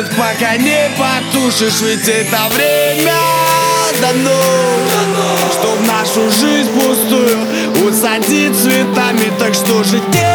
пылают, пока не потушишь Ведь это время дано Чтоб нашу жизнь пустую усадить цветами Так что же делать?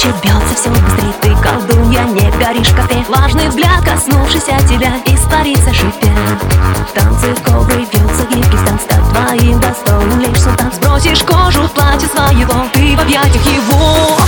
Бьется все быстрее Ты колдунья, не горишь в кафе. Влажный взгляд, коснувшийся тебя Испарится шипя Танцы кобры, бьется гибкий станц Стать твоим достоин лишь султан. Сбросишь кожу платья своего Ты в объятиях его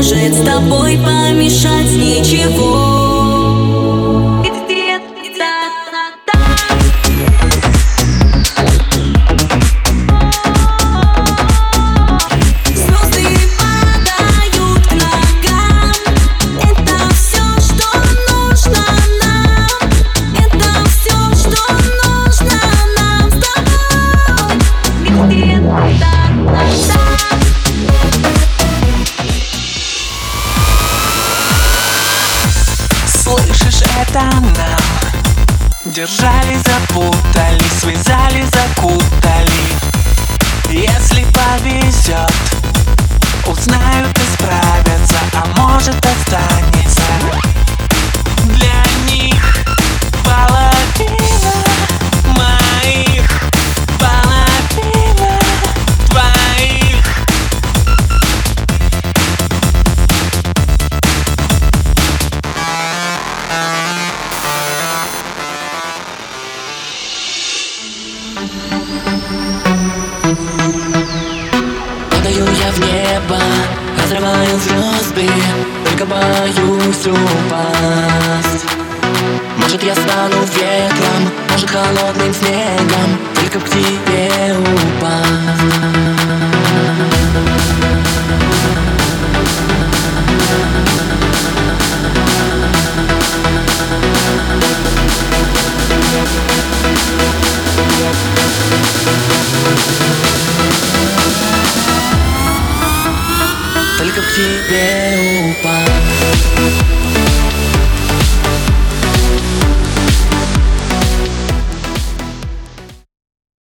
не сможет с тобой помешать ничего Держали, запутали, связали, закутали. Если повезет Узнают и справятся, а может звезды Только боюсь упасть. Может я стану ветром, может холодным снегом Только к тебе упасть Только к тебе упасть